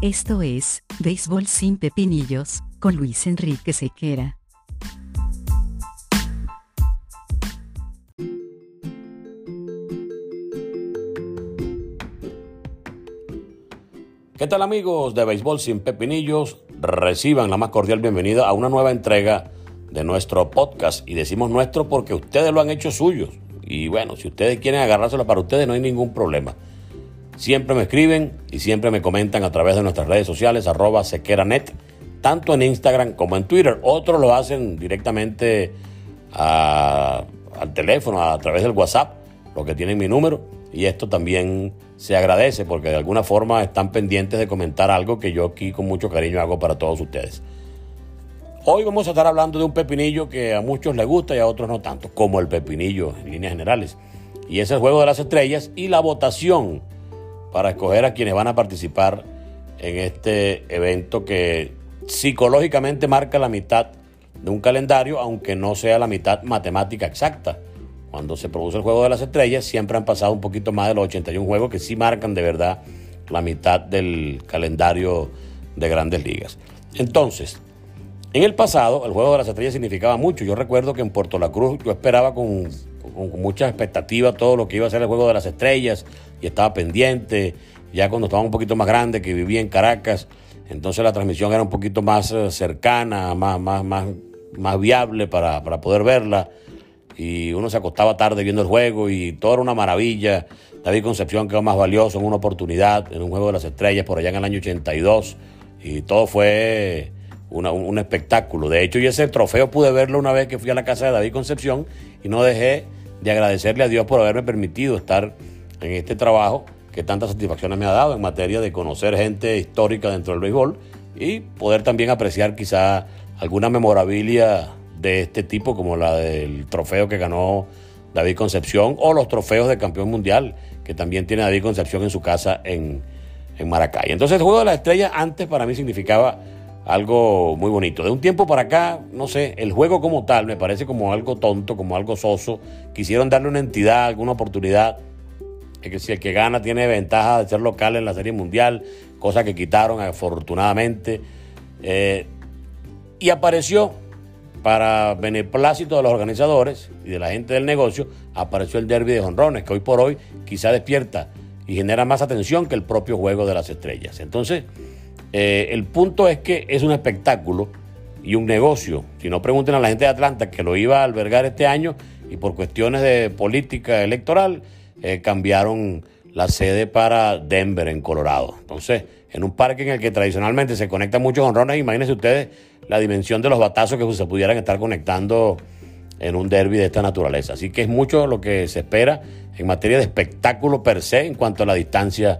Esto es, Béisbol sin Pepinillos, con Luis Enrique Sequera. ¿Qué tal amigos de Béisbol sin Pepinillos? Reciban la más cordial bienvenida a una nueva entrega de nuestro podcast. Y decimos nuestro porque ustedes lo han hecho suyos. Y bueno, si ustedes quieren agarrárselo para ustedes no hay ningún problema. Siempre me escriben y siempre me comentan a través de nuestras redes sociales, arroba sequeranet, tanto en Instagram como en Twitter. Otros lo hacen directamente al teléfono, a través del WhatsApp, los que tienen mi número. Y esto también se agradece porque de alguna forma están pendientes de comentar algo que yo aquí con mucho cariño hago para todos ustedes. Hoy vamos a estar hablando de un pepinillo que a muchos les gusta y a otros no tanto, como el pepinillo en líneas generales. Y es el juego de las estrellas y la votación para escoger a quienes van a participar en este evento que psicológicamente marca la mitad de un calendario, aunque no sea la mitad matemática exacta. Cuando se produce el Juego de las Estrellas, siempre han pasado un poquito más de los 81 juegos que sí marcan de verdad la mitad del calendario de grandes ligas. Entonces, en el pasado, el Juego de las Estrellas significaba mucho. Yo recuerdo que en Puerto La Cruz yo esperaba con, con mucha expectativa todo lo que iba a ser el Juego de las Estrellas y estaba pendiente. Ya cuando estaba un poquito más grande, que vivía en Caracas, entonces la transmisión era un poquito más eh, cercana, más, más, más, más viable para, para poder verla. Y uno se acostaba tarde viendo el juego y todo era una maravilla. David Concepción quedó más valioso en una oportunidad, en un juego de las estrellas por allá en el año 82. Y todo fue un espectáculo. De hecho, yo ese trofeo pude verlo una vez que fui a la casa de David Concepción y no dejé de agradecerle a Dios por haberme permitido estar en este trabajo que tantas satisfacciones me ha dado en materia de conocer gente histórica dentro del béisbol y poder también apreciar quizá alguna memorabilia de este tipo como la del trofeo que ganó David Concepción o los trofeos de campeón mundial que también tiene David Concepción en su casa en, en Maracay. Entonces el Juego de las Estrellas antes para mí significaba algo muy bonito. De un tiempo para acá, no sé, el juego como tal me parece como algo tonto, como algo soso. Quisieron darle una entidad, alguna oportunidad que si el que gana tiene ventaja de ser local en la Serie Mundial, cosa que quitaron afortunadamente. Eh, y apareció, para beneplácito de los organizadores y de la gente del negocio, apareció el derby de jonrones, que hoy por hoy quizá despierta y genera más atención que el propio juego de las estrellas. Entonces, eh, el punto es que es un espectáculo y un negocio. Si no pregunten a la gente de Atlanta que lo iba a albergar este año y por cuestiones de política electoral, eh, cambiaron la sede para Denver, en Colorado. Entonces, en un parque en el que tradicionalmente se conectan muchos honrones, imagínense ustedes la dimensión de los batazos que se pudieran estar conectando en un derby de esta naturaleza. Así que es mucho lo que se espera en materia de espectáculo per se en cuanto a la distancia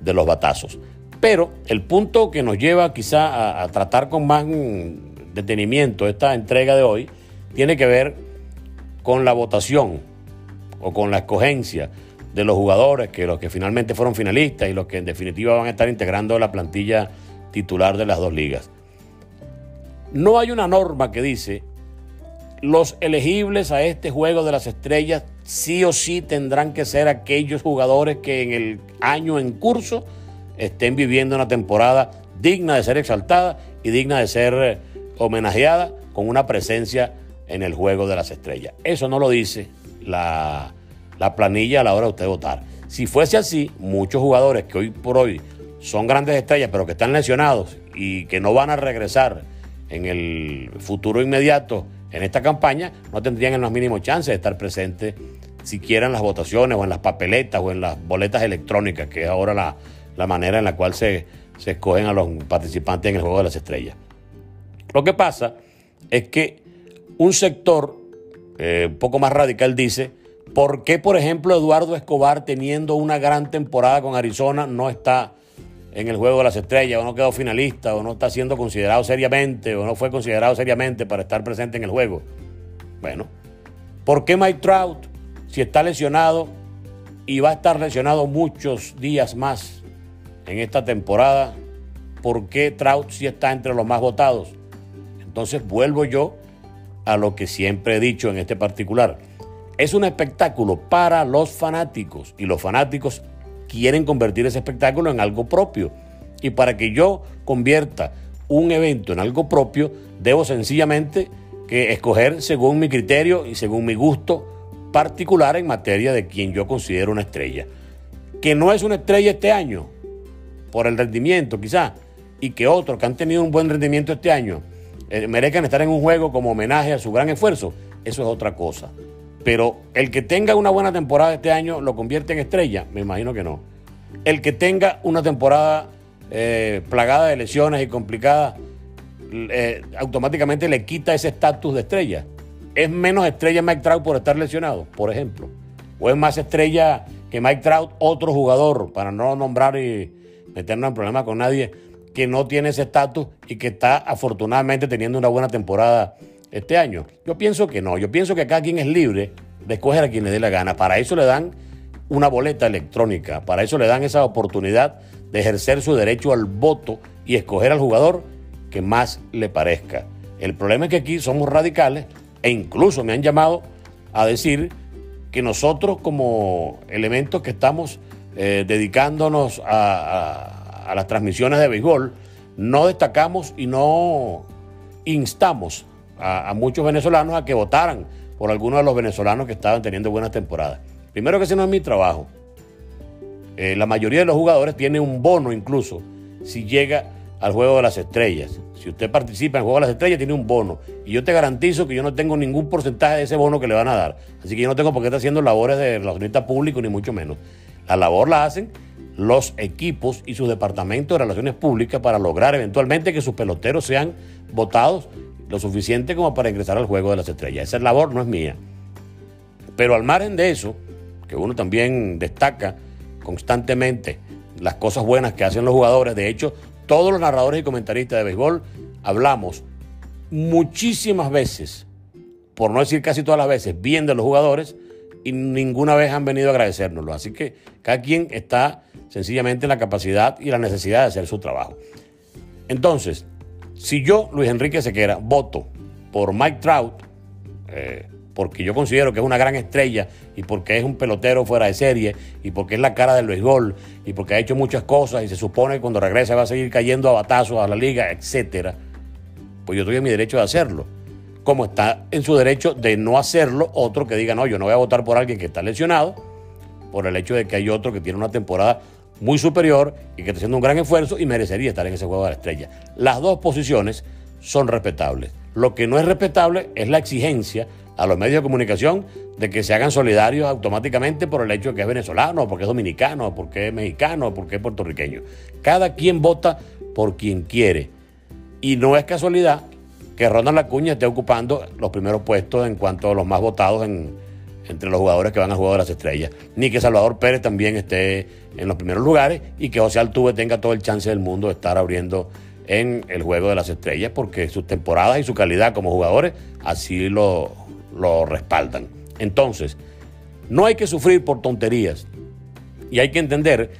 de los batazos. Pero el punto que nos lleva quizá a, a tratar con más detenimiento esta entrega de hoy tiene que ver con la votación o con la escogencia de los jugadores, que los que finalmente fueron finalistas y los que en definitiva van a estar integrando la plantilla titular de las dos ligas. No hay una norma que dice los elegibles a este juego de las estrellas sí o sí tendrán que ser aquellos jugadores que en el año en curso estén viviendo una temporada digna de ser exaltada y digna de ser eh, homenajeada con una presencia en el juego de las estrellas. Eso no lo dice la, planilla a la hora de usted votar. Si fuese así, muchos jugadores que hoy por hoy son grandes estrellas, pero que están lesionados y que no van a regresar en el futuro inmediato en esta campaña, no tendrían el más mínimo chance de estar presentes siquiera en las votaciones o en las papeletas o en las boletas electrónicas, que es ahora la, manera en la cual se, se escogen a los participantes en el Juego de las Estrellas. Lo que pasa es que un sector eh, un poco más radical, dice, ¿por qué, por ejemplo, Eduardo Escobar, teniendo una gran temporada con Arizona, no está en el Juego de las Estrellas, o no quedó finalista, o no está siendo considerado seriamente, o no fue considerado seriamente para estar presente en el juego? Bueno, ¿por qué Mike Trout, si está lesionado y va a estar lesionado muchos días más en esta temporada, ¿por qué Trout sí está entre los más votados? Entonces vuelvo yo a lo que siempre he dicho en este particular. Es un espectáculo para los fanáticos y los fanáticos quieren convertir ese espectáculo en algo propio. Y para que yo convierta un evento en algo propio, debo sencillamente que escoger según mi criterio y según mi gusto particular en materia de quien yo considero una estrella. Que no es una estrella este año, por el rendimiento quizá, y que otros que han tenido un buen rendimiento este año merezcan estar en un juego como homenaje a su gran esfuerzo, eso es otra cosa. Pero el que tenga una buena temporada este año lo convierte en estrella, me imagino que no. El que tenga una temporada eh, plagada de lesiones y complicada, eh, automáticamente le quita ese estatus de estrella. ¿Es menos estrella Mike Trout por estar lesionado, por ejemplo? ¿O es más estrella que Mike Trout otro jugador, para no nombrar y meternos en problemas con nadie, que no tiene ese estatus y que está afortunadamente teniendo una buena temporada este año? Yo pienso que no. Yo pienso que cada quien es libre de escoger a quien le dé la gana. Para eso le dan una boleta electrónica. Para eso le dan esa oportunidad de ejercer su derecho al voto y escoger al jugador que más le parezca. El problema es que aquí somos radicales e incluso me han llamado a decir que nosotros como elementos que estamos eh, dedicándonos a, a las transmisiones de béisbol, no destacamos y no instamos a, muchos venezolanos a que votaran por algunos de los venezolanos que estaban teniendo buenas temporadas. Primero que ese no es mi trabajo. Eh, la mayoría de los jugadores tiene un bono incluso si llega al juego de las estrellas. Si usted participa en el juego de las estrellas, tiene un bono. Y yo te garantizo que yo no tengo ningún porcentaje de ese bono que le van a dar. Así que yo no tengo por qué estar haciendo labores de relacionista público, ni mucho menos. La labor la hacen los equipos y sus departamentos de relaciones públicas para lograr eventualmente que sus peloteros sean votados lo suficiente como para ingresar al juego de las estrellas. Esa labor no es mía. Pero al margen de eso, que uno también destaca constantemente las cosas buenas que hacen los jugadores, de hecho, todos los narradores y comentaristas de béisbol hablamos muchísimas veces, por no decir casi todas las veces, bien de los jugadores y ninguna vez han venido a agradecérnoslo. Así que cada quien está sencillamente en la capacidad y la necesidad de hacer su trabajo. Entonces, si yo, Luis Enrique Sequera, voto por Mike Trout, eh, porque yo considero que es una gran estrella y porque es un pelotero fuera de serie y porque es la cara del béisbol y porque ha hecho muchas cosas y se supone que cuando regrese va a seguir cayendo a batazos a la liga, etcétera, pues yo estoy en mi derecho de hacerlo. Como está en su derecho de no hacerlo otro que diga, no, yo no voy a votar por alguien que está lesionado, por el hecho de que hay otro que tiene una temporada muy superior y que está haciendo un gran esfuerzo y merecería estar en ese juego de la estrella. Las dos posiciones son respetables. Lo que no es respetable es la exigencia a los medios de comunicación de que se hagan solidarios automáticamente por el hecho de que es venezolano, porque es dominicano, porque es mexicano, porque es puertorriqueño. Cada quien vota por quien quiere. Y no es casualidad que Ronald Acuña esté ocupando los primeros puestos en cuanto a los más votados en, entre los jugadores que van al juego de las estrellas. Ni que Salvador Pérez también esté en los primeros lugares y que José Altuve tenga todo el chance del mundo de estar abriendo en el juego de las estrellas porque sus temporadas y su calidad como jugadores así lo, lo respaldan. Entonces, no hay que sufrir por tonterías y hay que entender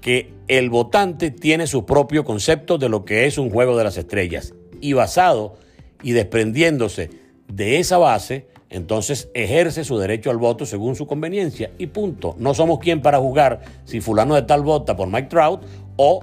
que el votante tiene su propio concepto de lo que es un juego de las estrellas y basado y desprendiéndose de esa base, entonces ejerce su derecho al voto según su conveniencia y punto. No somos quien para juzgar si fulano de tal vota por Mike Trout o,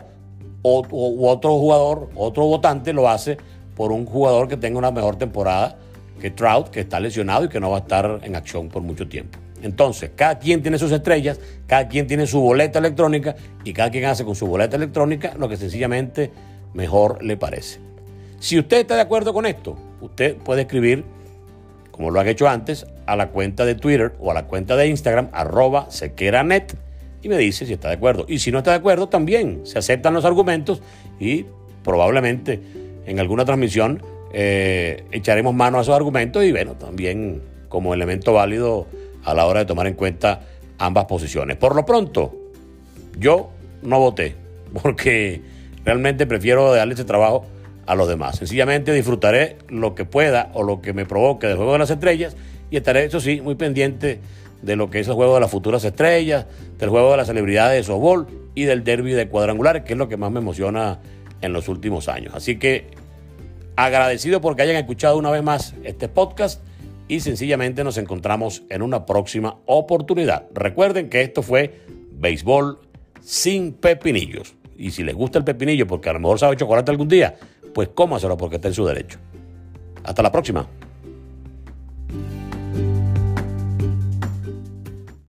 otro jugador, otro votante lo hace por un jugador que tenga una mejor temporada que Trout, que está lesionado y que no va a estar en acción por mucho tiempo. Entonces, cada quien tiene sus estrellas, cada quien tiene su boleta electrónica y cada quien hace con su boleta electrónica lo que sencillamente mejor le parece. Si usted está de acuerdo con esto, usted puede escribir como lo han hecho antes, a la cuenta de Twitter o a la cuenta de Instagram, arroba sequeranet, y me dice si está de acuerdo. Y si no está de acuerdo, también se aceptan los argumentos y probablemente en alguna transmisión eh, echaremos mano a esos argumentos y bueno, también como elemento válido a la hora de tomar en cuenta ambas posiciones. Por lo pronto, yo no voté porque realmente prefiero darle ese trabajo a los demás. Sencillamente disfrutaré lo que pueda o lo que me provoque del juego de las estrellas y estaré, eso sí, muy pendiente de lo que es el juego de las futuras estrellas, del juego de las celebridades de softball y del derby de cuadrangulares, que es lo que más me emociona en los últimos años. Así que agradecido porque hayan escuchado una vez más este podcast y sencillamente nos encontramos en una próxima oportunidad. Recuerden que esto fue Béisbol sin pepinillos. Y si les gusta el pepinillo, porque a lo mejor sabe chocolate algún día, pues cómaselo porque está en su derecho. Hasta la próxima.